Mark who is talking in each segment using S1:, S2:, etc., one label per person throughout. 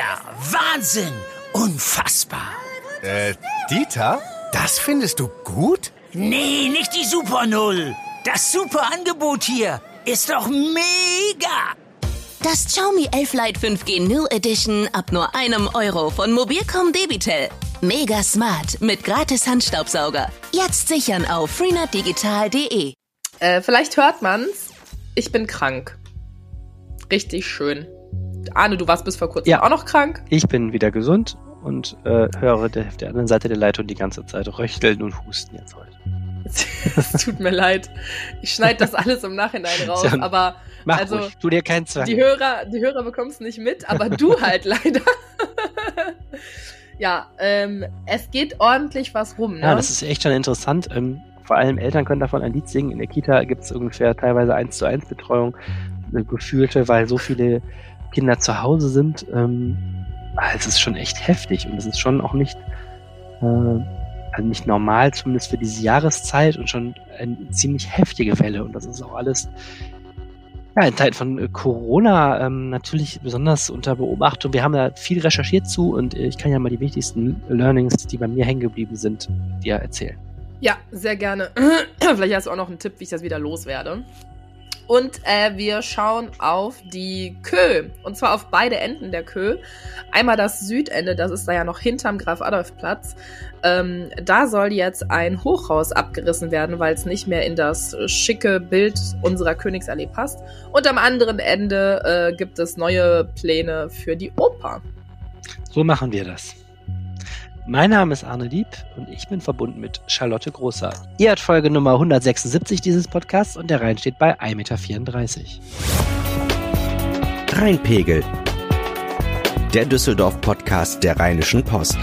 S1: Mega! Wahnsinn! Unfassbar!
S2: Äh, Dieter? Das findest du gut?
S1: Nee, nicht die Super Null. Das super Angebot hier ist doch mega!
S3: Das Xiaomi 11 Lite 5G New Edition ab nur einem Euro von Mobilcom Debitel. Mega smart mit gratis Handstaubsauger. Jetzt sichern auf freenetdigital.de.
S4: Äh, vielleicht hört man's. Ich bin krank. Richtig schön. Arne, du warst bis vor kurzem
S5: Ja.
S4: auch noch krank.
S5: Ich bin wieder gesund und äh, höre der, auf der anderen Seite der Leitung die ganze Zeit röcheln und husten jetzt heute.
S4: Es tut mir leid. Ich schneide das alles im Nachhinein raus,
S5: Ja,
S4: aber
S5: Mach
S4: Also,
S5: ruhig, tu dir keinen Zwang.
S4: die Hörer, die Hörer bekommen es nicht mit, aber du halt leider. ja, ähm, es geht ordentlich was rum, ne?
S5: Ja, das ist echt schon interessant. Ähm, vor allem Eltern können davon ein Lied singen. In der Kita gibt es ungefähr teilweise 1 zu 1 Betreuung, eine gefühlte, weil so viele Kinder zu Hause sind. Ähm, ah, es ist schon echt heftig und es ist schon auch nicht, äh, also nicht normal, zumindest für diese Jahreszeit und schon eine ziemlich heftige Welle. Und das ist auch alles ja, in Zeiten von äh, Corona ähm, natürlich besonders unter Beobachtung. Wir haben da viel recherchiert zu und äh, ich kann ja mal die wichtigsten Learnings, die bei mir hängen geblieben sind, dir erzählen.
S4: Ja, sehr gerne. Vielleicht hast du auch noch einen Tipp, wie ich das wieder loswerde. Und äh, wir schauen auf die Kö. Und zwar auf beide Enden der Kö. Einmal das Südende, das ist da ja noch hinterm Graf-Adolf-Platz. Ähm, da soll jetzt ein Hochhaus abgerissen werden, weil es nicht mehr in das schicke Bild unserer Königsallee passt. Und am anderen Ende äh, gibt es neue Pläne für die Oper.
S5: So machen wir das. Mein Name ist Arne Lieb und ich bin verbunden mit Charlotte Großer. Ihr hört Folge Nummer 176 dieses Podcasts und der Rhein steht bei 1,34 Meter.
S6: Rheinpegel. Der Düsseldorf-Podcast der Rheinischen Post.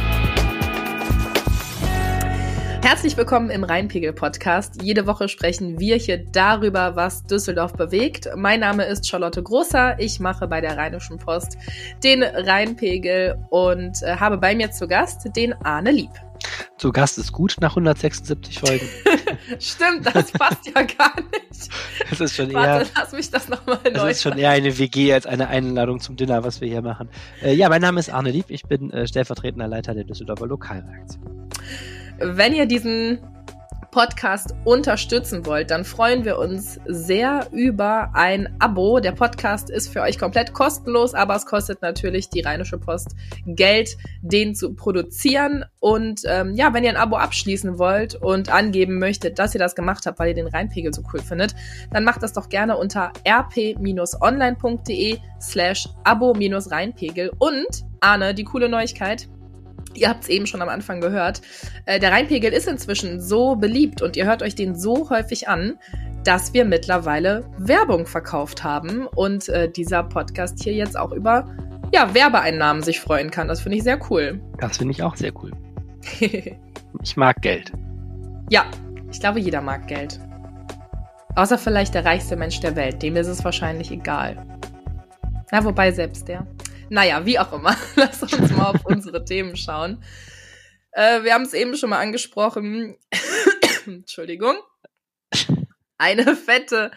S4: Herzlich willkommen im Rheinpegel-Podcast. Jede Woche sprechen wir hier darüber, was Düsseldorf bewegt. Mein Name ist Charlotte Großer. Ich mache bei der Rheinischen Post den Rheinpegel und äh, habe bei mir zu Gast den Arne Lieb.
S5: Zu Gast ist gut nach 176 Folgen.
S4: Stimmt, das passt ja gar nicht.
S5: Es ist schon eher,
S4: Warte, lass mich das nochmal neu
S5: ist schon eher eine WG als eine Einladung zum Dinner, was wir hier machen. Äh, ja, mein Name ist Arne Lieb. Ich bin äh, stellvertretender Leiter der Düsseldorfer Lokalreaktion.
S4: Wenn ihr diesen Podcast unterstützen wollt, dann freuen wir uns sehr über ein Abo. Der Podcast ist für euch komplett kostenlos, aber es kostet natürlich die Rheinische Post Geld, den zu produzieren. Und ähm, ja, wenn ihr ein Abo abschließen wollt und angeben möchtet, dass ihr das gemacht habt, weil ihr den Rheinpegel so cool findet, dann macht das doch gerne unter rp-online.de slash abo-rheinpegel. Und, Arne, die coole Neuigkeit, Ihr habt es eben schon am Anfang gehört. Äh, der Rheinpegel ist inzwischen so beliebt und ihr hört euch den so häufig an, dass wir mittlerweile Werbung verkauft haben und äh, dieser Podcast hier jetzt auch über ja, Werbeeinnahmen sich freuen kann. Das finde ich sehr cool.
S5: Das finde ich auch sehr cool. Ich mag Geld.
S4: ja, ich glaube, jeder mag Geld. Außer vielleicht der reichste Mensch der Welt. Dem ist es wahrscheinlich egal. Na, wobei selbst der. Naja, wie auch immer. Lass uns mal auf unsere Themen schauen. Äh, wir haben es eben schon mal angesprochen. Entschuldigung. Eine fette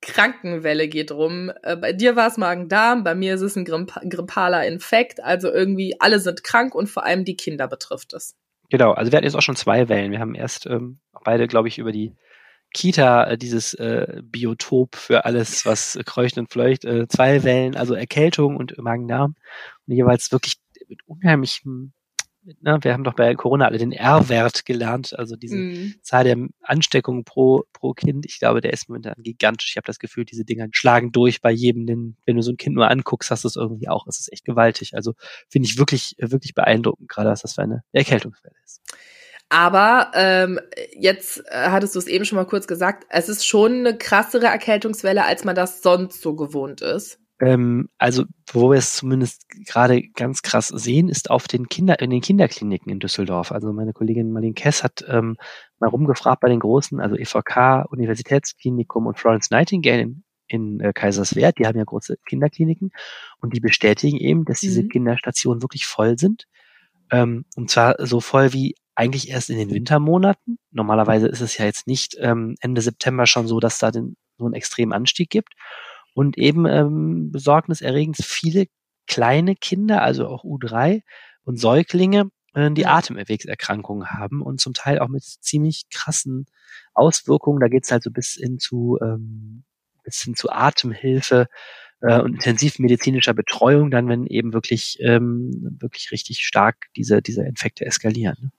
S4: Krankenwelle geht rum. Äh, bei dir war es Magen-Darm, bei mir ist es ein gripp grippaler Infekt. Also irgendwie alle sind krank und vor allem die Kinder betrifft es.
S5: Genau, also wir hatten jetzt auch schon zwei Wellen. Wir haben erst ähm, beide, glaube ich, über die Kita, äh, dieses äh, Biotop für alles, was kreucht und fleucht, äh, zwei Wellen, also Erkältung und Magen-Darm. Und jeweils wirklich mit unheimlichem, ne, wir haben doch bei Corona alle den R-Wert gelernt, also diese
S4: Mhm.
S5: Zahl der Ansteckungen pro, pro Kind. Ich glaube, der ist momentan gigantisch. Ich habe das Gefühl, diese Dinger schlagen durch bei jedem, den, wenn du so ein Kind nur anguckst, hast du es irgendwie auch. Es ist echt gewaltig. Also finde ich wirklich, wirklich beeindruckend, gerade was das für eine Erkältungswelle ist.
S4: Aber ähm, jetzt äh, hattest du es eben schon mal kurz gesagt, es ist schon eine krassere Erkältungswelle, als man das sonst so gewohnt ist.
S5: Ähm, also, wo wir es zumindest gerade ganz krass sehen, ist auf den Kinder, in den Kinderkliniken in Düsseldorf. Also meine Kollegin Marlene Kess hat ähm, mal rumgefragt bei den großen, also EVK, Universitätsklinikum und Florence Nightingale in, in äh, Kaiserswerth, die haben ja große Kinderkliniken und die bestätigen eben, dass diese
S4: Mhm.
S5: Kinderstationen wirklich voll sind. Ähm, und zwar so voll wie eigentlich erst in den Wintermonaten. Normalerweise ist es ja jetzt nicht ähm, Ende September schon so, dass da den, so einen extremen Anstieg gibt und eben ähm, besorgniserregend viele kleine Kinder, also auch U3 und Säuglinge, äh, die. Atemwegserkrankungen haben und zum Teil auch mit ziemlich krassen Auswirkungen. Da geht's halt so bis hin zu ähm, bis hin zu Atemhilfe äh, und intensivmedizinischer Betreuung, dann wenn eben wirklich ähm, wirklich richtig stark diese diese Infekte eskalieren. Ne?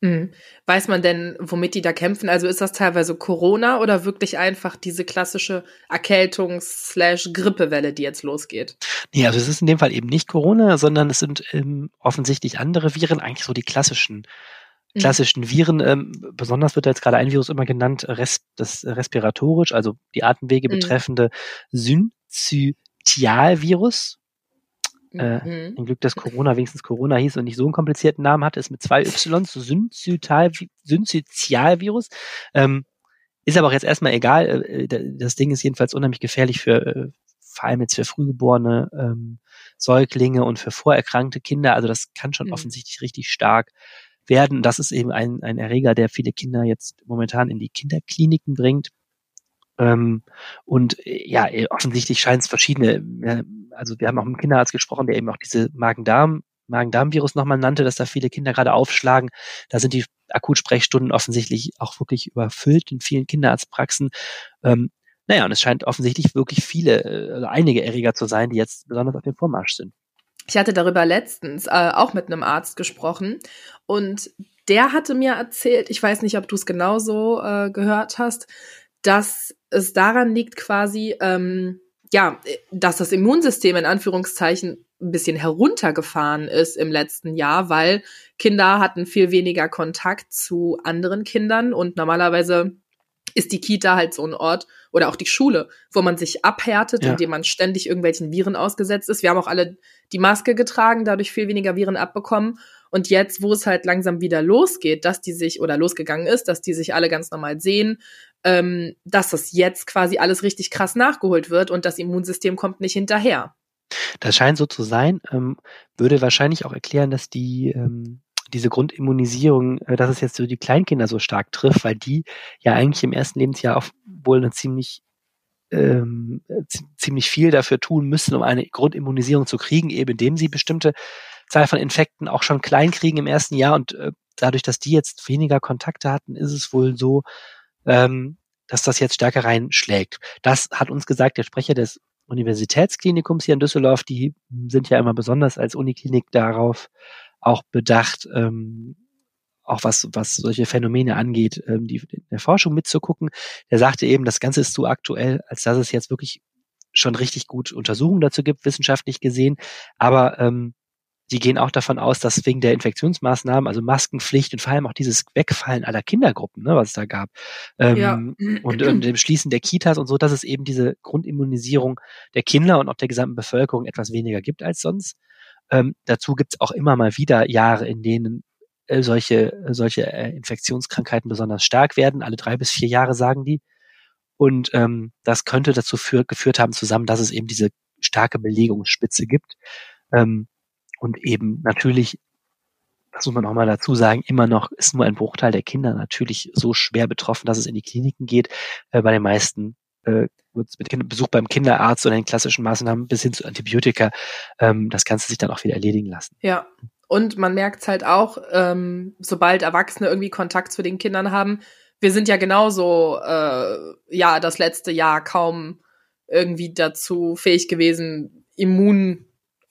S4: Mhm. Weiß man denn, womit die da kämpfen? Also ist das teilweise Corona oder wirklich einfach diese klassische Erkältungs-Grippewelle, die jetzt losgeht?
S5: Nee, also es ist in dem Fall eben nicht Corona, sondern es sind ähm, offensichtlich andere Viren, eigentlich so die klassischen
S4: Mhm.
S5: klassischen Viren. Ähm, besonders wird da jetzt gerade ein Virus immer genannt, res, das respiratorisch, also die Atemwege
S4: Mhm.
S5: betreffende Synzytialvirus. Äh,
S4: Mhm.
S5: Ein Glück, dass Corona wenigstens Corona hieß und nicht so einen komplizierten Namen hatte, ist mit zwei Ys, so Synzytialvirus. Ähm, ist aber auch jetzt erstmal egal. Äh, Das Ding ist jedenfalls unheimlich gefährlich für, äh, vor allem jetzt für frühgeborene ähm, Säuglinge und für vorerkrankte Kinder. Also das kann schon
S4: Mhm.
S5: offensichtlich richtig stark werden. Das ist eben ein, ein Erreger, der viele Kinder jetzt momentan in die Kinderkliniken bringt. Ähm, und äh, ja, äh, offensichtlich scheint es verschiedene, äh, also wir haben auch mit einem Kinderarzt gesprochen, der eben auch diese Magen-Darm, Magen-Darm-Virus nochmal nannte, dass da viele Kinder gerade aufschlagen. Da sind die Akutsprechstunden offensichtlich auch wirklich überfüllt in vielen Kinderarztpraxen. Ähm, naja, und es scheint offensichtlich wirklich viele, äh, also einige Erreger zu sein, die jetzt besonders auf dem Vormarsch sind.
S4: Ich hatte darüber letztens äh, auch mit einem Arzt gesprochen und der hatte mir erzählt, ich weiß nicht, ob du es genauso äh, gehört hast, dass es daran liegt quasi, ähm, ja, dass das Immunsystem in Anführungszeichen ein bisschen heruntergefahren ist im letzten Jahr, weil Kinder hatten viel weniger Kontakt zu anderen Kindern und normalerweise ist die Kita halt so ein Ort oder auch die Schule, wo man sich abhärtet,
S5: Ja.
S4: indem man ständig irgendwelchen Viren ausgesetzt ist. Wir haben auch alle die Maske getragen, dadurch viel weniger Viren abbekommen. Und jetzt, wo es halt langsam wieder losgeht, dass die sich oder losgegangen ist, dass die sich alle ganz normal sehen, ähm, dass das jetzt quasi alles richtig krass nachgeholt wird und das Immunsystem kommt nicht hinterher.
S5: Das scheint so zu sein, ähm, würde wahrscheinlich auch erklären, dass die ähm, diese Grundimmunisierung, äh, dass es jetzt so die Kleinkinder so stark trifft, weil die ja eigentlich im ersten Lebensjahr auch wohl eine ziemlich ähm, zi- ziemlich viel dafür tun müssen, um eine Grundimmunisierung zu kriegen, eben indem sie bestimmte Zahl von Infekten auch schon klein kriegen im ersten Jahr und äh, dadurch, dass die jetzt weniger Kontakte hatten, ist es wohl so, ähm, dass das jetzt stärker reinschlägt. Das hat uns gesagt der Sprecher des Universitätsklinikums hier in Düsseldorf, die sind ja immer besonders als Uniklinik darauf auch bedacht, ähm, auch was, was solche Phänomene angeht, ähm, die in der Forschung mitzugucken. Der sagte eben, das Ganze ist zu aktuell, als dass es jetzt wirklich schon richtig gut Untersuchungen dazu gibt, wissenschaftlich gesehen. Aber ähm, die gehen auch davon aus, dass wegen der Infektionsmaßnahmen, also Maskenpflicht und vor allem auch dieses Wegfallen aller Kindergruppen, ne, was es da gab, ähm,
S4: Ja.
S5: und, und dem Schließen der Kitas und so, dass es eben diese Grundimmunisierung der Kinder und auch der gesamten Bevölkerung etwas weniger gibt als sonst. Ähm, dazu gibt es auch immer mal wieder Jahre, in denen äh, solche, äh, solche äh, Infektionskrankheiten besonders stark werden. Alle drei bis vier Jahre sagen die. Und ähm, das könnte dazu für, geführt haben zusammen, dass es eben diese starke Belegungsspitze gibt. Ähm, und eben natürlich, das muss man auch mal dazu sagen, immer noch ist nur ein Bruchteil der Kinder natürlich so schwer betroffen, dass es in die Kliniken geht. Äh, bei den meisten äh, es mit Besuch beim Kinderarzt oder den klassischen Maßnahmen bis hin zu Antibiotika ähm, das Ganze sich dann auch wieder erledigen lassen.
S4: Ja. Und man merkt halt auch, ähm, sobald Erwachsene irgendwie Kontakt zu den Kindern haben, wir sind ja genauso, äh, ja, das letzte Jahr kaum irgendwie dazu fähig gewesen,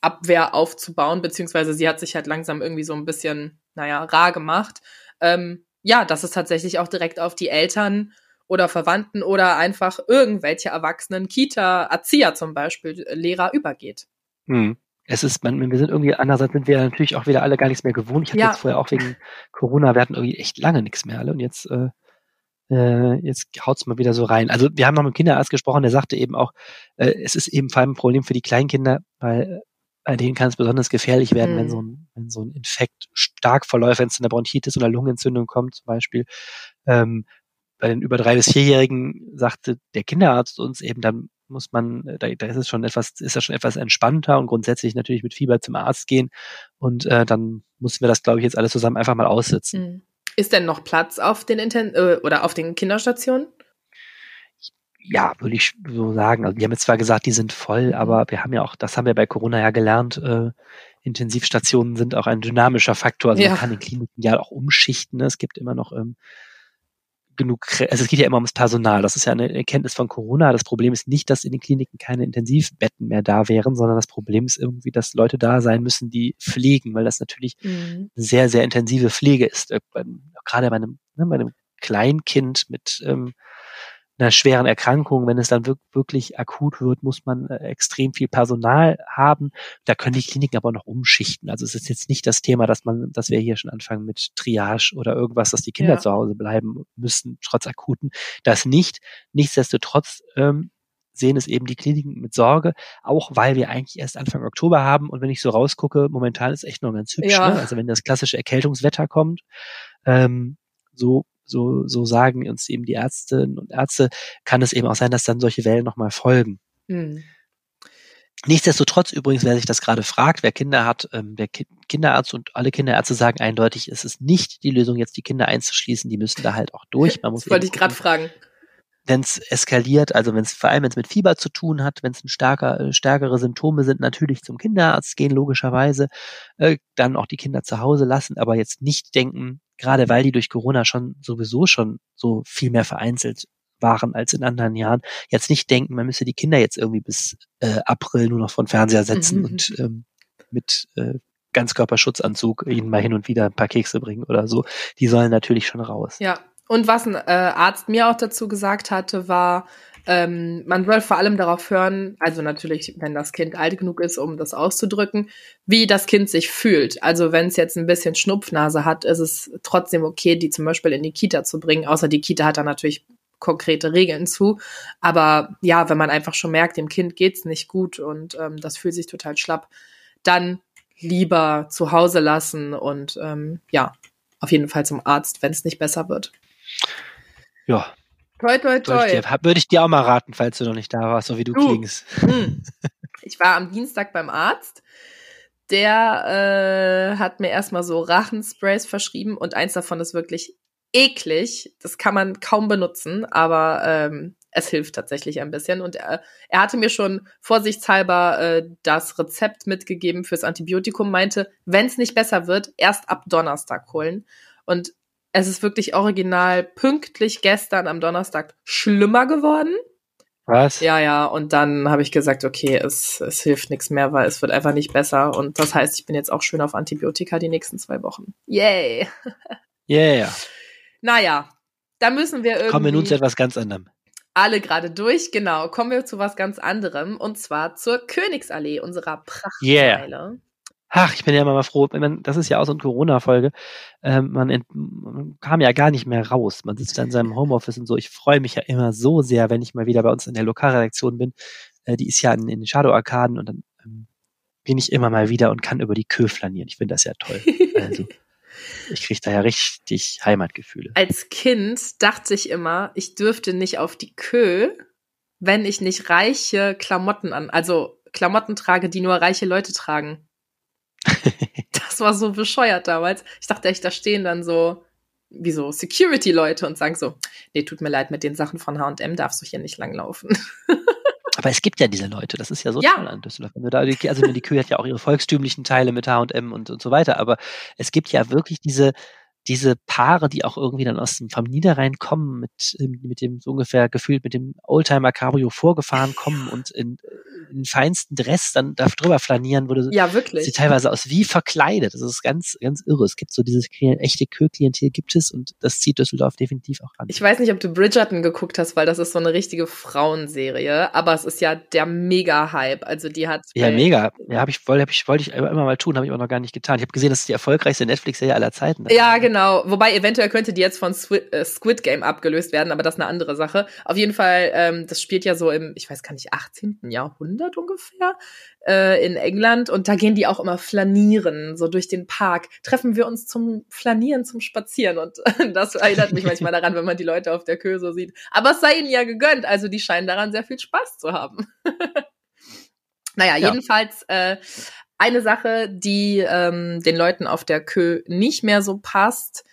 S4: Immunabwehr aufzubauen, beziehungsweise sie hat sich halt langsam irgendwie so ein bisschen, naja, rar gemacht. Ähm, ja, dass es tatsächlich auch direkt auf die Eltern oder Verwandten oder einfach irgendwelche Erwachsenen, Kita, Erzieher zum Beispiel, Lehrer übergeht.
S5: Hm. Es ist, man, wir sind irgendwie, andererseits sind wir natürlich auch wieder alle gar nichts mehr gewohnt. Ich hatte
S4: Ja.
S5: jetzt vorher auch wegen Corona, wir hatten irgendwie echt lange nichts mehr alle und jetzt, äh, äh, jetzt haut's mal wieder so rein. Also wir haben noch mit dem Kinderarzt gesprochen, der sagte eben auch, äh, es ist eben vor allem ein Problem für die Kleinkinder, weil äh, bei denen kann es besonders gefährlich werden,
S4: Mhm.
S5: wenn so ein, wenn so ein Infekt stark verläuft, wenn es zu einer Bronchitis oder Lungenentzündung kommt zum Beispiel. Ähm, bei den über drei bis vierjährigen sagte der Kinderarzt uns eben, dann muss man, da, da ist es schon etwas, ist das schon etwas entspannter und grundsätzlich natürlich mit Fieber zum Arzt gehen und äh, dann mussten wir das, glaube ich, jetzt alles zusammen einfach mal aussitzen.
S4: Mhm. Ist denn noch Platz auf den Inten äh, oder auf den Kinderstationen?
S5: Ja, würde ich so sagen. Also die haben jetzt zwar gesagt, die sind voll, aber wir haben ja auch, das haben wir bei Corona ja gelernt, äh, Intensivstationen sind auch ein dynamischer Faktor. Also
S4: Ja.
S5: man kann in Kliniken ja auch umschichten. Ne? Es gibt immer noch ähm, genug, also es geht ja immer ums Personal. Das ist ja eine Erkenntnis von Corona. Das Problem ist nicht, dass in den Kliniken keine Intensivbetten mehr da wären, sondern das Problem ist irgendwie, dass Leute da sein müssen, die pflegen, weil das natürlich
S4: Mhm.
S5: sehr, sehr intensive Pflege ist. Äh, gerade bei einem, ne, bei einem Kleinkind mit ähm, einer schweren Erkrankung, wenn es dann wirk wirklich akut wird, muss man äh, extrem viel Personal haben. Da können die Kliniken aber noch umschichten. Also es ist jetzt nicht das Thema, dass man, dass wir hier schon anfangen mit Triage oder irgendwas, dass die Kinder
S4: Ja.
S5: zu Hause bleiben müssen, trotz akuten. Das nicht. Nichtsdestotrotz ähm, sehen es eben die Kliniken mit Sorge, auch weil wir eigentlich erst Anfang Oktober haben und wenn ich so rausgucke, momentan ist echt noch ganz hübsch.
S4: Ja.
S5: Ne? Also wenn das klassische Erkältungswetter kommt, ähm, so so so sagen uns eben die Ärztinnen und Ärzte, kann es eben auch sein, dass dann solche Wellen nochmal folgen.
S4: Mhm.
S5: Nichtsdestotrotz übrigens, wer sich das gerade fragt, wer Kinder hat, ähm, der Ki Kinderarzt und alle Kinderärzte sagen eindeutig, es ist nicht die Lösung, jetzt die Kinder einzuschließen. Die müssen da halt auch durch. Man muss
S4: Das wollte ich gerade fragen.
S5: wenn es eskaliert, also wenn es vor allem wenn es mit Fieber zu tun hat, wenn es ein starker, äh, stärkere Symptome sind, natürlich zum Kinderarzt gehen logischerweise, äh, dann auch die Kinder zu Hause lassen, aber jetzt nicht denken, gerade weil die durch Corona schon sowieso schon so viel mehr vereinzelt waren als in anderen Jahren, jetzt nicht denken, man müsse die Kinder jetzt irgendwie bis äh, April nur noch vor den Fernseher setzen
S4: Mhm.
S5: und ähm, mit äh, Ganzkörperschutzanzug ihnen mal hin und wieder ein paar Kekse bringen oder so. Die sollen natürlich schon raus.
S4: Ja. Und was ein äh, Arzt mir auch dazu gesagt hatte, war, ähm, man soll vor allem darauf hören, also natürlich, wenn das Kind alt genug ist, um das auszudrücken, wie das Kind sich fühlt. Also wenn es jetzt ein bisschen Schnupfnase hat, ist es trotzdem okay, die zum Beispiel in die Kita zu bringen. Außer die Kita hat da natürlich konkrete Regeln zu. Aber ja, wenn man einfach schon merkt, dem Kind geht's nicht gut und ähm, das fühlt sich total schlapp, dann lieber zu Hause lassen und ähm, ja, auf jeden Fall zum Arzt, wenn es nicht besser wird.
S5: Ja,
S4: Toi, toi,
S5: Würde ich,
S4: toi.
S5: dir, würde ich dir auch mal raten, falls du noch nicht da warst, so wie du,
S4: Du.
S5: klingst.
S4: Hm. Ich war am Dienstag beim Arzt. Der äh, hat mir erstmal so Rachensprays verschrieben und eins davon ist wirklich eklig. Das kann man kaum benutzen, aber ähm, es hilft tatsächlich ein bisschen. Und er, er hatte mir schon vorsichtshalber äh, das Rezept mitgegeben fürs Antibiotikum, meinte, wenn es nicht besser wird, erst ab Donnerstag holen. Und es ist wirklich original pünktlich gestern am Donnerstag schlimmer geworden.
S5: Was?
S4: Ja, ja, und dann habe ich gesagt, okay, es, es hilft nichts mehr, weil es wird einfach nicht besser. Und das heißt, ich bin jetzt auch schön auf Antibiotika die nächsten zwei Wochen. Yay!
S5: Yeah.
S4: Naja, da müssen wir irgendwie
S5: Kommen wir nun zu etwas ganz anderem.
S4: alle gerade durch. Genau, kommen wir zu was ganz anderem. Und zwar zur Königsallee, unserer Prachtmeile.
S5: Ach, ich bin ja immer mal froh. Man, das ist ja auch so eine Corona-Folge. Ähm, man, ent, man kam ja gar nicht mehr raus. Man sitzt da in seinem Homeoffice und so. Ich freue mich ja immer so sehr, wenn ich mal wieder bei uns in der Lokalredaktion bin. Äh, die ist ja in, in den Shadow-Arkaden und dann ähm, bin ich immer mal wieder und kann über die Kö flanieren. Ich finde das ja toll. Also, ich kriege da ja richtig Heimatgefühle.
S4: Als Kind dachte ich immer, ich dürfte nicht auf die Kö, wenn ich nicht reiche Klamotten an, also Klamotten trage, die nur reiche Leute tragen. Das war so bescheuert damals. Ich dachte echt, da stehen dann so, wie so Security-Leute und sagen so, nee, tut mir leid, mit den Sachen von H&M darfst du hier nicht langlaufen.
S5: Aber es gibt ja diese Leute, das ist ja so
S4: Ja.
S5: toll an Düsseldorf. Also die Kühe hat ja auch ihre volkstümlichen Teile mit H&M und, und so weiter, aber es gibt ja wirklich diese, diese Paare, die auch irgendwie dann aus dem vom Niederrhein kommen, mit, ähm, mit dem so ungefähr gefühlt mit dem Oldtimer Cabrio vorgefahren kommen und in, in feinsten Dress dann da drüber flanieren, wo du
S4: Ja, wirklich.
S5: teilweise aus wie verkleidet. Das ist ganz, ganz irre. Es gibt so dieses echte Kö-Klientel gibt es und das zieht Düsseldorf definitiv auch an.
S4: Ich weiß nicht, ob du Bridgerton geguckt hast, weil das ist so eine richtige Frauenserie, aber es ist ja der Mega-Hype. Also die hat
S5: Ja, mega. Ja, habe ich, wollte hab ich, wollte ich immer mal tun, habe ich auch noch gar nicht getan. Ich habe gesehen, das ist die erfolgreichste Netflix-Serie aller Zeiten.
S4: Ja, genau. Wobei eventuell könnte die jetzt von Squid, äh, Squid Game abgelöst werden, aber das ist eine andere Sache. Auf jeden Fall, ähm, das spielt ja so im, ich weiß gar nicht, 18. Jahrhundert ungefähr äh, in England und da gehen die auch immer flanieren, so durch den Park. Treffen wir uns zum Flanieren, zum Spazieren und das erinnert mich manchmal daran, wenn man die Leute auf der Kö so sieht. Aber es sei ihnen ja gegönnt, also die scheinen daran sehr viel Spaß zu haben. naja,
S5: Ja.
S4: jedenfalls äh, eine Sache, die ähm, den Leuten auf der Kö nicht mehr so passt,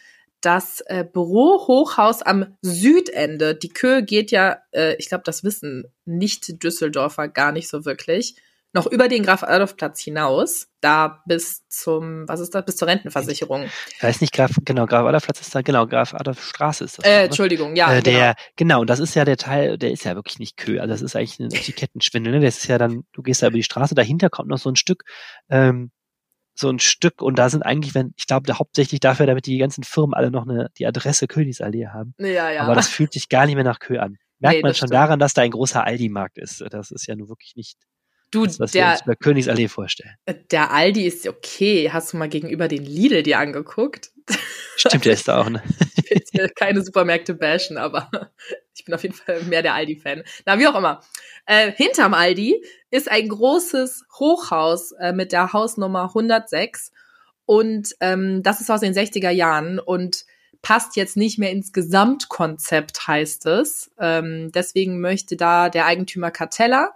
S4: das äh, Bürohochhaus am Südende. Die Köhe geht ja, äh, ich glaube, das wissen nicht Düsseldorfer gar nicht so wirklich, noch über den Graf-Adolf-Platz hinaus, da bis zum, was ist das, bis zur Rentenversicherung.
S5: Da ist nicht Graf, genau, Graf-Adolf-Platz ist da, genau, Graf-Adolf-Straße ist das.
S4: Äh, Entschuldigung, ja.
S5: Äh, der, genau. genau, und das ist ja der Teil, der ist ja wirklich nicht Kö, also das ist eigentlich ein Etikettenschwindel, ne? Das ist ja dann, du gehst da über die Straße, dahinter kommt noch so ein Stück, ähm, so ein Stück und da sind eigentlich, wenn, ich glaube, hauptsächlich dafür, damit die ganzen Firmen alle noch eine, die Adresse Königsallee haben.
S4: Ja, ja.
S5: Aber das fühlt sich gar nicht mehr nach Kö an. Merkt
S4: Nee,
S5: man schon
S4: stimmt.
S5: daran, dass da ein großer Aldi-Markt ist. Das ist ja nur wirklich nicht
S4: Du,
S5: das, was wir
S4: der,
S5: uns über Königsallee vorstellen.
S4: der Aldi ist okay. Hast du mal gegenüber den Lidl dir angeguckt?
S5: Stimmt, der ist da auch, ne?
S4: Ich will jetzt keine Supermärkte bashen, aber ich bin auf jeden Fall mehr der Aldi-Fan. Na, wie auch immer. Äh, hinterm Aldi ist ein großes Hochhaus äh, mit der Hausnummer 106 und ähm, das ist aus den 60er Jahren und passt jetzt nicht mehr ins Gesamtkonzept, heißt es. Ähm, deswegen möchte da der Eigentümer Cartella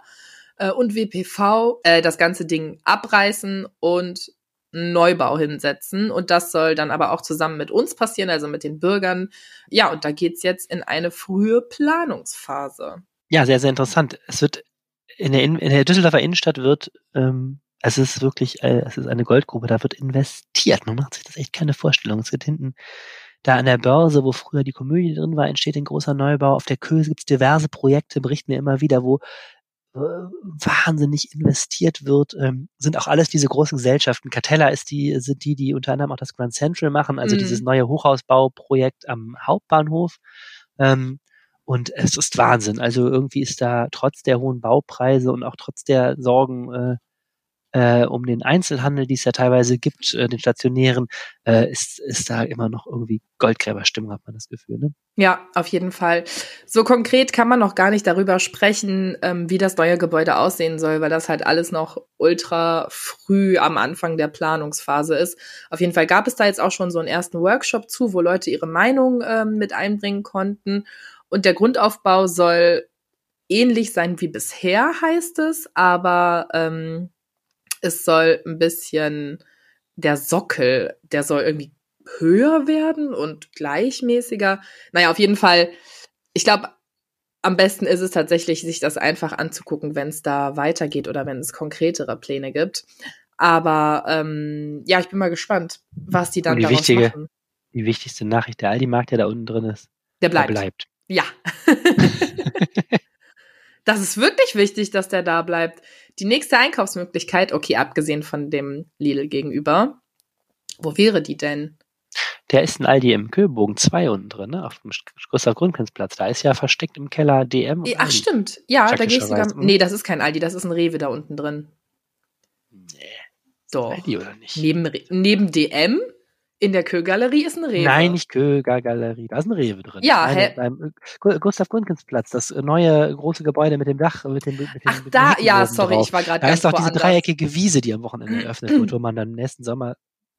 S4: äh, und WPV äh, das ganze Ding abreißen und Neubau hinsetzen. Und das soll dann aber auch zusammen mit uns passieren, also mit den Bürgern. Ja, und da geht's jetzt in eine frühe Planungsphase.
S5: Ja, sehr, sehr interessant. Es wird in der, in, in der Düsseldorfer Innenstadt wird, ähm, es ist wirklich, äh, es ist eine Goldgrube, da wird investiert. Man macht sich das echt keine Vorstellung. Es wird hinten da an der Börse, wo früher die Komödie drin war, entsteht ein großer Neubau. Auf der Köse gibt's diverse Projekte, berichten wir immer wieder, wo wahnsinnig investiert wird, ähm, sind auch alles diese großen Gesellschaften. Catella ist die, sind die, die unter anderem auch das Grand Central machen, also
S4: Mhm.
S5: dieses neue Hochhausbauprojekt am Hauptbahnhof. Ähm, und es ist Wahnsinn. Also irgendwie ist da trotz der hohen Baupreise und auch trotz der Sorgen äh, äh, um den Einzelhandel, die es ja teilweise gibt, äh, den stationären, äh, ist, ist da immer noch irgendwie Goldgräberstimmung, hat man das Gefühl. Ne?
S4: Ja, auf jeden Fall. So konkret kann man noch gar nicht darüber sprechen, ähm, wie das neue Gebäude aussehen soll, weil das halt alles noch ultra früh am Anfang der Planungsphase ist. Auf jeden Fall gab es da jetzt auch schon so einen ersten Workshop zu, wo Leute ihre Meinung ähm, mit einbringen konnten. Und der Grundaufbau soll ähnlich sein wie bisher, heißt es, aber ähm, es soll ein bisschen der Sockel, der soll irgendwie höher werden und gleichmäßiger. Naja, auf jeden Fall, ich glaube, am besten ist es tatsächlich, sich das einfach anzugucken, wenn es da weitergeht oder wenn es konkretere Pläne gibt. Aber ähm, ja, ich bin mal gespannt, was die dann
S5: die
S4: daraus
S5: wichtige-
S4: machen.
S5: Die wichtigste Nachricht, der Aldi-Markt, der da unten drin ist,
S4: Der
S5: der
S4: bleibt.
S5: bleibt.
S4: Ja. das ist wirklich wichtig, dass der da bleibt. Die nächste Einkaufsmöglichkeit, okay, abgesehen von dem Lidl gegenüber, wo wäre die denn?
S5: Der ist ein Aldi im Köbogen 2 unten drin, ne? auf dem Gustav Gründgensplatz. Da ist ja versteckt im Keller DM. und
S4: Ach,
S5: Aldi.
S4: stimmt. Ja, da gehe ich sogar. Nee, das ist kein Aldi, das ist ein Rewe da unten drin.
S5: Nee,
S4: Doch.
S5: Aldi oder nicht?
S4: Neben, neben DM in der Kö-Galerie ist ein Rewe.
S5: Nein, nicht Köger Galerie. Da ist ein Rewe drin.
S4: Ja,
S5: Nein,
S4: hä?
S5: beim Gu- Gustav Gründgensplatz, das neue große Gebäude mit dem Dach, mit dem, mit dem
S4: Ach,
S5: mit
S4: da, ja, sorry,
S5: drauf.
S4: ich war gerade
S5: Da ist doch diese
S4: woanders.
S5: dreieckige Wiese, die am Wochenende eröffnet wird, wo man dann im nächsten Sommer,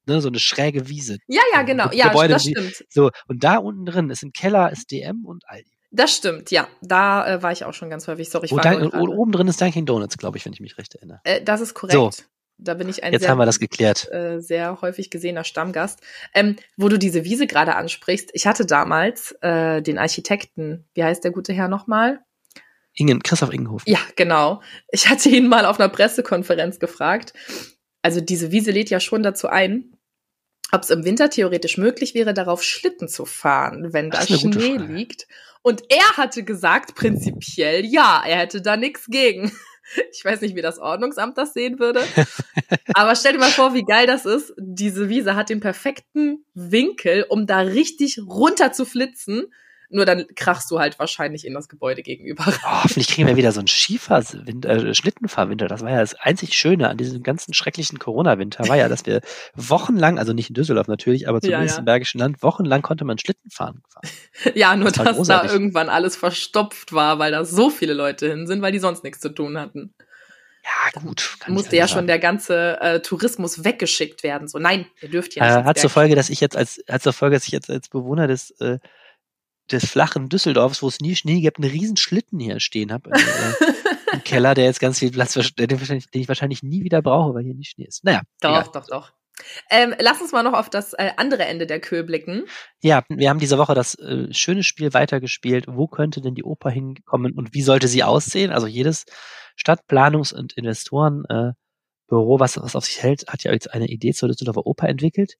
S5: ne, so eine schräge Wiese.
S4: Ja, ja, genau.
S5: Ge-
S4: Ja,
S5: Gebäude,
S4: das
S5: die-
S4: stimmt.
S5: So, und da unten drin ist im Keller ist DM und Aldi.
S4: Das stimmt, ja. Da äh, war ich auch schon ganz häufig. Sorry, ich
S5: Und,
S4: war
S5: dann, und oben drin ist Dunkin' Donuts, glaube ich, wenn ich mich recht erinnere.
S4: äh, Das ist korrekt.
S5: So.
S4: Da bin ich ein
S5: Jetzt
S4: sehr
S5: haben wir das geklärt.
S4: äh, sehr häufig gesehener Stammgast. Ähm, wo du diese Wiese gerade ansprichst, ich hatte damals äh, den Architekten, wie heißt der gute Herr nochmal?
S5: Ingen, Christoph Ingenhof.
S4: Ja, genau. Ich hatte ihn mal auf einer Pressekonferenz gefragt. Also diese Wiese lädt ja schon dazu ein, ob es im Winter theoretisch möglich wäre, darauf Schlitten zu fahren, wenn da Schnee liegt. Und er hatte gesagt, prinzipiell ja, er hätte da nichts gegen. Ich weiß nicht, wie das Ordnungsamt das sehen würde. Aber stell dir mal vor, wie geil das ist. Diese Wiese hat den perfekten Winkel, um da richtig runter zu flitzen. Nur dann krachst du halt wahrscheinlich in das Gebäude gegenüber.
S5: Oh, hoffentlich kriegen wir wieder so einen Schiefer äh, Schlittenfahrwinter. Das war ja das einzig Schöne an diesem ganzen schrecklichen Corona-Winter, war ja, dass wir wochenlang, also nicht in Düsseldorf natürlich, aber zumindest
S4: ja.
S5: im Bergischen Land, wochenlang konnte man Schlitten fahren.
S4: Ja, nur
S5: Das
S4: dass da irgendwann alles verstopft war, weil da so viele Leute hin sind, weil die sonst nichts zu tun hatten.
S5: Ja, gut. ich
S4: Musste ja
S5: sagen.
S4: schon der ganze äh, Tourismus weggeschickt werden. So, nein, ihr dürft hier
S5: Äh,
S4: nicht.
S5: hat zur. Folge, dass ich jetzt als, hat zur Folge, dass ich jetzt als Bewohner des, äh, des flachen Düsseldorfs, wo es nie Schnee gibt, einen riesen Schlitten hier stehen habe äh, im Keller, der jetzt ganz viel Platz, den, ich wahrscheinlich nie wieder brauche, weil hier nie Schnee ist. Naja,
S4: Doch,
S5: egal.
S4: doch, doch. Ähm, lass uns mal noch auf das äh, andere Ende der Kö blicken.
S5: Ja, wir haben diese Woche das äh, schöne Spiel weitergespielt. Wo könnte denn die Oper hinkommen und wie sollte sie aussehen? Also jedes Stadtplanungs- und Investorenbüro, äh, was, was auf sich hält, hat ja jetzt eine Idee zur Düsseldorfer Oper entwickelt.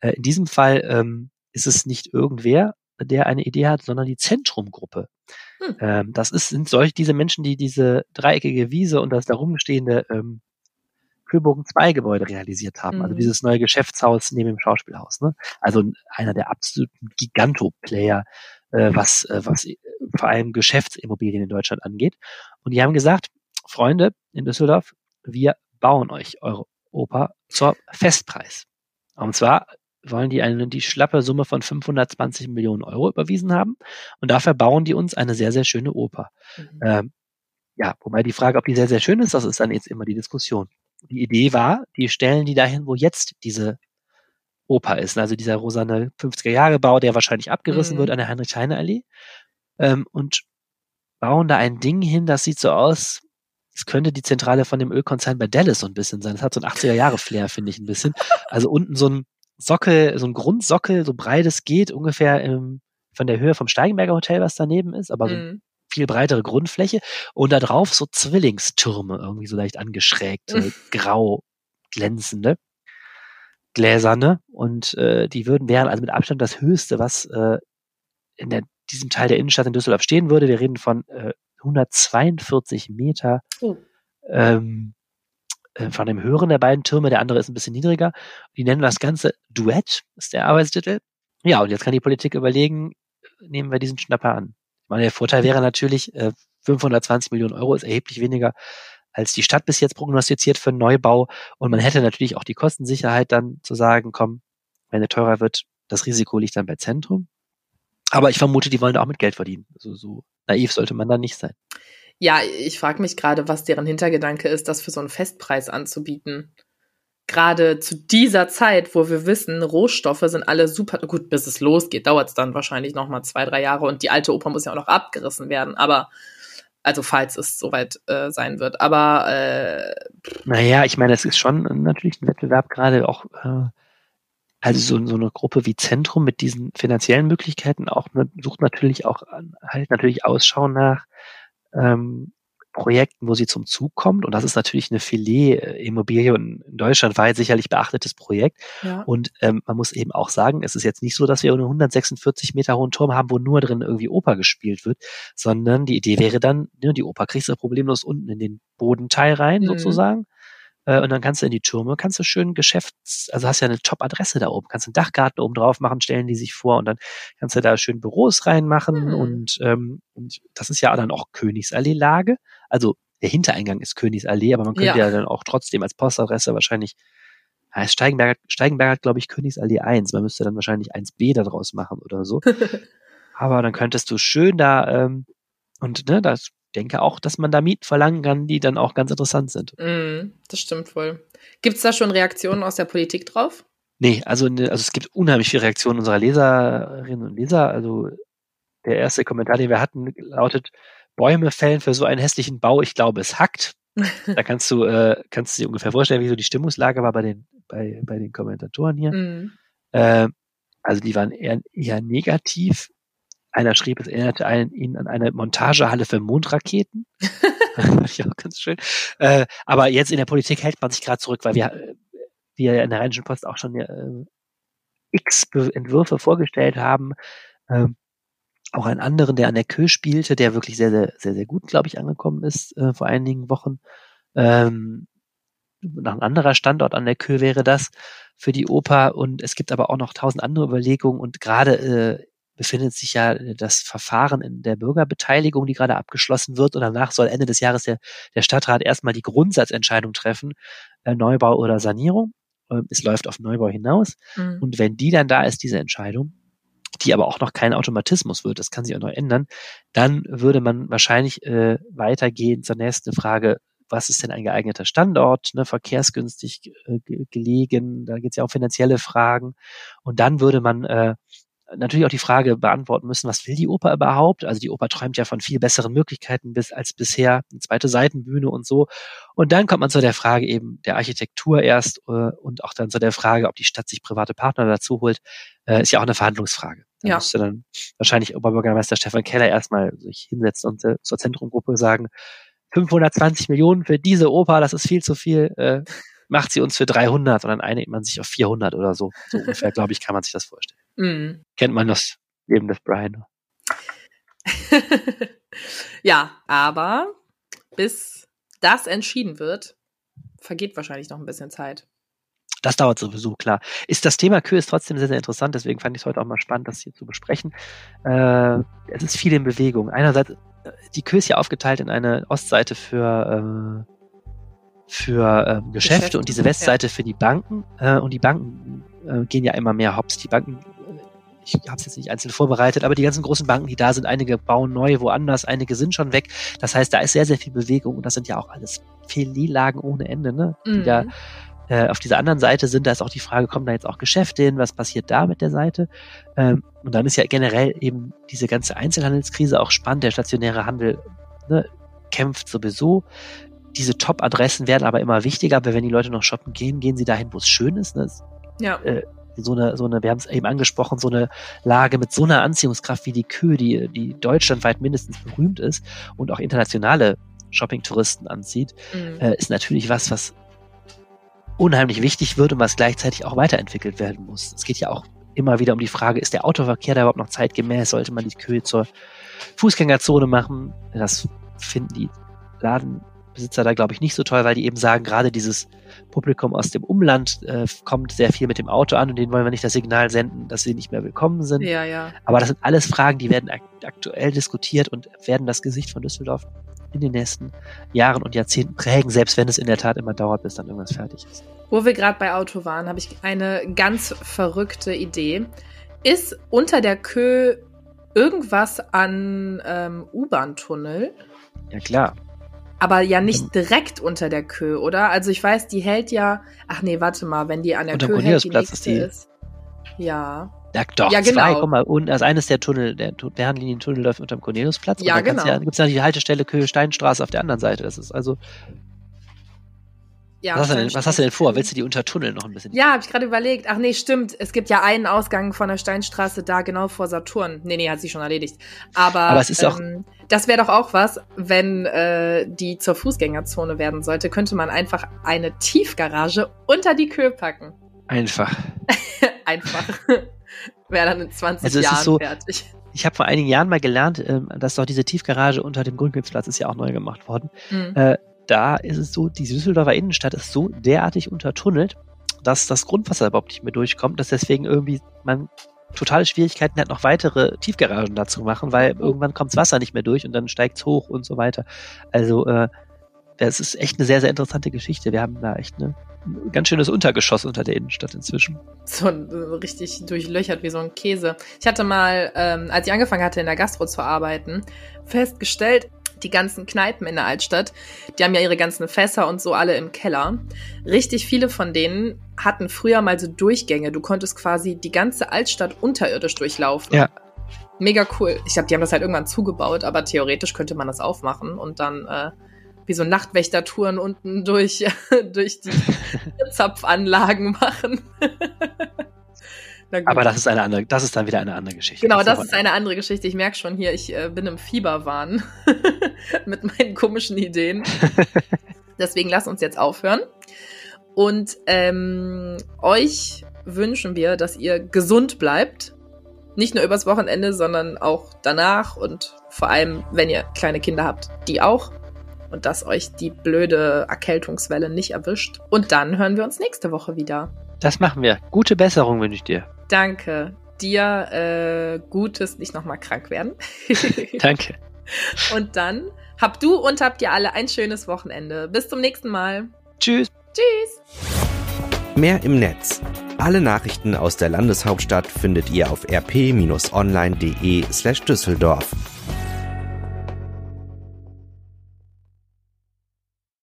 S5: Äh, in diesem Fall ähm, ist es nicht irgendwer, der eine Idee hat, sondern die Zentrumgruppe. Hm. Ähm, das ist, sind solche diese Menschen, die diese dreieckige Wiese und das darum stehende ähm, Kühlbogen 2 Gebäude realisiert haben. Also mhm. Also dieses neue Geschäftshaus neben dem Schauspielhaus. Ne? Also einer der absoluten Giganto-Player, äh, was, äh, was äh, vor allem Geschäftsimmobilien in Deutschland angeht. Und die haben gesagt, Freunde in Düsseldorf, wir bauen euch eure Oper zur Festpreis. Und zwar wollen die eine, die schlappe Summe von 520 Millionen Euro überwiesen haben. Und dafür bauen die uns eine sehr, sehr schöne Oper. Mhm. Ähm, ja, wobei die Frage, ob die sehr, sehr schön ist, das ist dann jetzt immer die Diskussion. Die Idee war, die stellen die dahin, wo jetzt diese Oper ist. Also dieser rosane 50er-Jahre-Bau, der wahrscheinlich abgerissen mhm. wird an der Heinrich-Heine-Allee. Ähm, und bauen da ein Ding hin, das sieht so aus, es könnte die Zentrale von dem Ölkonzern bei Dallas so ein bisschen sein. Das hat so ein 80er-Jahre-Flair, finde ich ein bisschen. Also unten so ein Sockel, so ein Grundsockel, so breit es geht, ungefähr im, von der Höhe vom Steigenberger Hotel, was daneben ist, aber so mhm. viel breitere Grundfläche und da drauf so Zwillingstürme irgendwie so leicht angeschrägt, so grau glänzende, gläserne und äh, die würden wären also mit Abstand das höchste, was äh, in der, diesem Teil der Innenstadt in Düsseldorf stehen würde. Wir reden von äh, 142 Meter. Oh. Ähm, äh, von dem höheren der beiden Türme, der andere ist ein bisschen niedriger. Die nennen das Ganze Duett, ist der Arbeitstitel. Ja, und jetzt kann die Politik überlegen, nehmen wir diesen Schnapper an. Ich meine, der Vorteil wäre natürlich, äh, 520 Millionen Euro ist erheblich weniger, als die Stadt bis jetzt prognostiziert für einen Neubau. Und man hätte natürlich auch die Kostensicherheit dann zu sagen, komm, wenn er teurer wird, das Risiko liegt dann bei Zentrum. Aber ich vermute, die wollen auch mit Geld verdienen. Also so naiv sollte man da nicht sein.
S4: Ja, ich frage mich gerade, was deren Hintergedanke ist, das für so einen Festpreis anzubieten. Gerade zu dieser Zeit, wo wir wissen, Rohstoffe sind alle super gut, bis es losgeht, dauert es dann wahrscheinlich noch mal zwei, drei Jahre und die alte Oper muss ja auch noch abgerissen werden. Aber also falls es soweit äh, sein wird. Aber äh,
S5: naja, ich meine, es ist schon natürlich ein Wettbewerb gerade auch. Äh, also so, so eine Gruppe wie Zentrum mit diesen finanziellen Möglichkeiten auch ne, sucht natürlich auch halt natürlich Ausschau nach ähm, Projekten, wo sie zum Zug kommt. Und das ist natürlich eine Filet-Immobilie und in Deutschland war sicherlich beachtetes Projekt. Ja. Und ähm, man muss eben auch sagen, es ist jetzt nicht so, dass wir einen 146 Meter hohen Turm haben, wo nur drin irgendwie Oper gespielt wird, sondern die Idee wäre dann, ne, die Oper kriegst du problemlos unten in den Bodenteil rein mhm. sozusagen. Äh, und dann kannst du in die Türme, kannst du schön Geschäfts-, also hast ja eine Top-Adresse da oben, kannst einen Dachgarten oben drauf machen, stellen die sich vor und dann kannst du da schön Büros reinmachen mhm. und, ähm, und das ist ja dann auch Königsallee-Lage. Also der Hintereingang ist Königsallee, aber man könnte ja, ja dann auch trotzdem als Postadresse wahrscheinlich ja, Steigenberg, Steigenberg hat, glaube ich, Königsallee 1. Man müsste dann wahrscheinlich 1b daraus machen oder so. aber dann könntest du schön da, ähm, und ne, das denke auch, dass man da Mieten verlangen kann, die dann auch ganz interessant sind.
S4: Mm, das stimmt wohl. Gibt es da schon Reaktionen aus der Politik drauf?
S5: Nee, also, ne, also es gibt unheimlich viele Reaktionen unserer Leserinnen und Leser. Also der erste Kommentar, den wir hatten, lautet, Bäume fällen für so einen hässlichen Bau, ich glaube, es hackt. da kannst du, äh, kannst du dir ungefähr vorstellen, wie so die Stimmungslage war bei den, bei, bei den Kommentatoren hier. Mm. Äh, also die waren eher, eher negativ. Einer schrieb, es erinnerte einen, ihn an eine Montagehalle für Mondraketen. ja, ganz schön. Äh, aber jetzt in der Politik hält man sich gerade zurück, weil wir, wir in der Rheinischen Post auch schon äh, x Entwürfe vorgestellt haben. Ähm, auch einen anderen, der an der Kö spielte, der wirklich sehr, sehr, sehr, sehr gut, glaube ich, angekommen ist äh, vor einigen Wochen. Ähm, noch ein anderer Standort an der Kö wäre das für die Oper und es gibt aber auch noch tausend andere Überlegungen und gerade äh, befindet sich ja äh, das Verfahren in der Bürgerbeteiligung, die gerade abgeschlossen wird. Und danach soll Ende des Jahres der, der Stadtrat erstmal die Grundsatzentscheidung treffen, äh, Neubau oder Sanierung. Ähm, es läuft auf Neubau hinaus. Mhm. Und wenn die dann da ist, diese Entscheidung, die aber auch noch kein Automatismus wird, das kann sich auch noch ändern, dann würde man wahrscheinlich äh, weitergehen zur nächsten Frage, was ist denn ein geeigneter Standort, ne, verkehrsgünstig äh, gelegen, da geht es ja auch finanzielle Fragen. Und dann würde man äh, natürlich auch die Frage beantworten müssen, was will die Oper überhaupt? Also die Oper träumt ja von viel besseren Möglichkeiten bis, als bisher, eine zweite Seitenbühne und so. Und dann kommt man zu der Frage eben der Architektur erst äh, und auch dann zu der Frage, ob die Stadt sich private Partner dazu holt, äh, ist ja auch eine Verhandlungsfrage. Da
S4: Ja.
S5: müsste dann wahrscheinlich Oberbürgermeister Stefan Keller erstmal sich hinsetzen und äh, zur Zentrumgruppe sagen, 520 Millionen für diese Oper, das ist viel zu viel, äh, macht sie uns für 300 und dann einigt man sich auf 400 oder so. So ungefähr, glaube ich, kann man sich das vorstellen.
S4: Mm.
S5: Kennt man das Leben des Brian.
S4: ja, aber bis das entschieden wird, vergeht wahrscheinlich noch ein bisschen Zeit.
S5: Das dauert sowieso, klar. Ist das Thema Kö ist trotzdem sehr, sehr interessant, deswegen fand ich es heute auch mal spannend, das hier zu besprechen. Äh, es ist viel in Bewegung. Einerseits, äh, die Kö ist ja aufgeteilt in eine Ostseite für, äh, für ähm, Geschäfte,
S4: Geschäfte,
S5: und diese Westseite für die Banken. Äh, und die Banken äh, gehen ja immer mehr hops. Die Banken, ich habe es jetzt nicht einzeln vorbereitet, aber die ganzen großen Banken, die da sind, einige bauen neu woanders, einige sind schon weg. Das heißt, da ist sehr, sehr viel Bewegung und das sind ja auch alles Filillagen ohne Ende, ne? Die
S4: Mhm.
S5: da äh, auf dieser anderen Seite sind, da ist auch die Frage, kommen da jetzt auch Geschäfte hin, was passiert da mit der Seite? Ähm, und dann ist ja generell eben diese ganze Einzelhandelskrise auch spannend. Der stationäre Handel ne, kämpft sowieso. Diese Top-Adressen werden aber immer wichtiger, aber wenn die Leute noch shoppen gehen, gehen sie dahin, wo es schön ist. Ne?
S4: Ja.
S5: So eine, so eine, wir haben es eben angesprochen, so eine Lage mit so einer Anziehungskraft wie die Kö, die, die deutschlandweit mindestens berühmt ist und auch internationale Shopping-Touristen anzieht,
S4: Mm.
S5: äh, ist natürlich was, was unheimlich wichtig wird und was gleichzeitig auch weiterentwickelt werden muss. Es geht ja auch immer wieder um die Frage, ist der Autoverkehr da überhaupt noch zeitgemäß? Sollte man die Kühe zur Fußgängerzone machen? Das finden die Ladenbesitzer da, glaube ich, nicht so toll, weil die eben sagen, gerade dieses Publikum aus dem Umland äh, kommt sehr viel mit dem Auto an und denen wollen wir nicht das Signal senden, dass sie nicht mehr willkommen sind.
S4: Ja, ja.
S5: Aber das sind alles Fragen, die werden ak aktuell diskutiert und werden das Gesicht von Düsseldorf in den nächsten Jahren und Jahrzehnten prägen, selbst wenn es in der Tat immer dauert, bis dann irgendwas fertig ist.
S4: Wo wir gerade bei Auto waren, habe ich eine ganz verrückte Idee. Ist unter der Kö irgendwas an ähm, U-Bahn-Tunnel?
S5: Ja klar.
S4: Aber ja nicht direkt unter der Kö, oder? Also ich weiß, die hält ja. Ach nee, warte mal, wenn die an der
S5: Unterm
S4: Kö hält, die nächste
S5: ist die-
S4: ist. Ja.
S5: Ja, doch,
S4: Ja,
S5: zwei,
S4: genau.
S5: guck mal, und als eines der Tunnel, der Tu- Fernlinientunnel läuft unter dem Corneliusplatz.
S4: Ja,
S5: und dann kannst
S4: genau.
S5: Ja, gibt's ja die Haltestelle Köhe-Steinstraße auf der anderen Seite. Das ist also,
S4: ja
S5: was, hast du denn, was hast du denn vor? Willst du die untertunneln noch ein bisschen?
S4: Ja, habe ich gerade überlegt. Ach nee, stimmt. Es gibt ja einen Ausgang von der Steinstraße da genau vor Saturn. Nee, nee, hat sich schon erledigt. Aber,
S5: Aber es ist auch-
S4: ähm, das wäre doch auch was, wenn äh, die zur Fußgängerzone werden sollte, könnte man einfach eine Tiefgarage unter die Kö packen.
S5: Einfach.
S4: einfach. wäre dann in 20
S5: Also
S4: Jahren
S5: so-
S4: fertig.
S5: Ich habe vor einigen Jahren mal gelernt, ähm, dass doch diese Tiefgarage unter dem Grundkünstplatz ist ja auch neu gemacht worden.
S4: Mhm.
S5: Äh, da ist es so, die Düsseldorfer Innenstadt ist so derartig untertunnelt, dass das Grundwasser überhaupt nicht mehr durchkommt, dass deswegen irgendwie man totale Schwierigkeiten hat, noch weitere Tiefgaragen dazu zu machen, weil irgendwann kommt das Wasser nicht mehr durch und dann steigt es hoch und so weiter. Also äh, das ist echt eine sehr, sehr interessante Geschichte. Wir haben da echt eine, ein ganz schönes Untergeschoss unter der Innenstadt inzwischen.
S4: so richtig durchlöchert wie so ein Käse. Ich hatte mal, ähm, als ich angefangen hatte in der Gastro zu arbeiten, festgestellt, die ganzen Kneipen in der Altstadt, die haben ja ihre ganzen Fässer und so alle im Keller. Richtig viele von denen hatten früher mal so Durchgänge. Du konntest quasi die ganze Altstadt unterirdisch durchlaufen.
S5: Ja.
S4: Mega cool. Ich glaube, die haben das halt irgendwann zugebaut, aber theoretisch könnte man das aufmachen und dann äh, wie so Nachtwächtertouren unten durch, durch die Zapfanlagen machen.
S5: Aber das ist eine andere, das ist dann wieder eine andere Geschichte.
S4: Genau, das
S5: aber-
S4: ist eine andere Geschichte. Ich merke schon hier, ich äh, bin im Fieberwahn mit meinen komischen Ideen. Deswegen lasst uns jetzt aufhören. Und ähm, euch wünschen wir, dass ihr gesund bleibt. Nicht nur übers Wochenende, sondern auch danach und vor allem, wenn ihr kleine Kinder habt, die auch. Und dass euch die blöde Erkältungswelle nicht erwischt. Und dann hören wir uns nächste Woche wieder.
S5: Das machen wir. Gute Besserung wünsche ich dir.
S4: Danke. Dir äh, Gutes, nicht nochmal krank werden.
S5: Danke.
S4: Und dann habt du und habt ihr alle ein schönes Wochenende. Bis zum nächsten Mal.
S5: Tschüss.
S4: Tschüss.
S6: Mehr im Netz. Alle Nachrichten aus der Landeshauptstadt findet ihr auf rp-online.de slash Düsseldorf.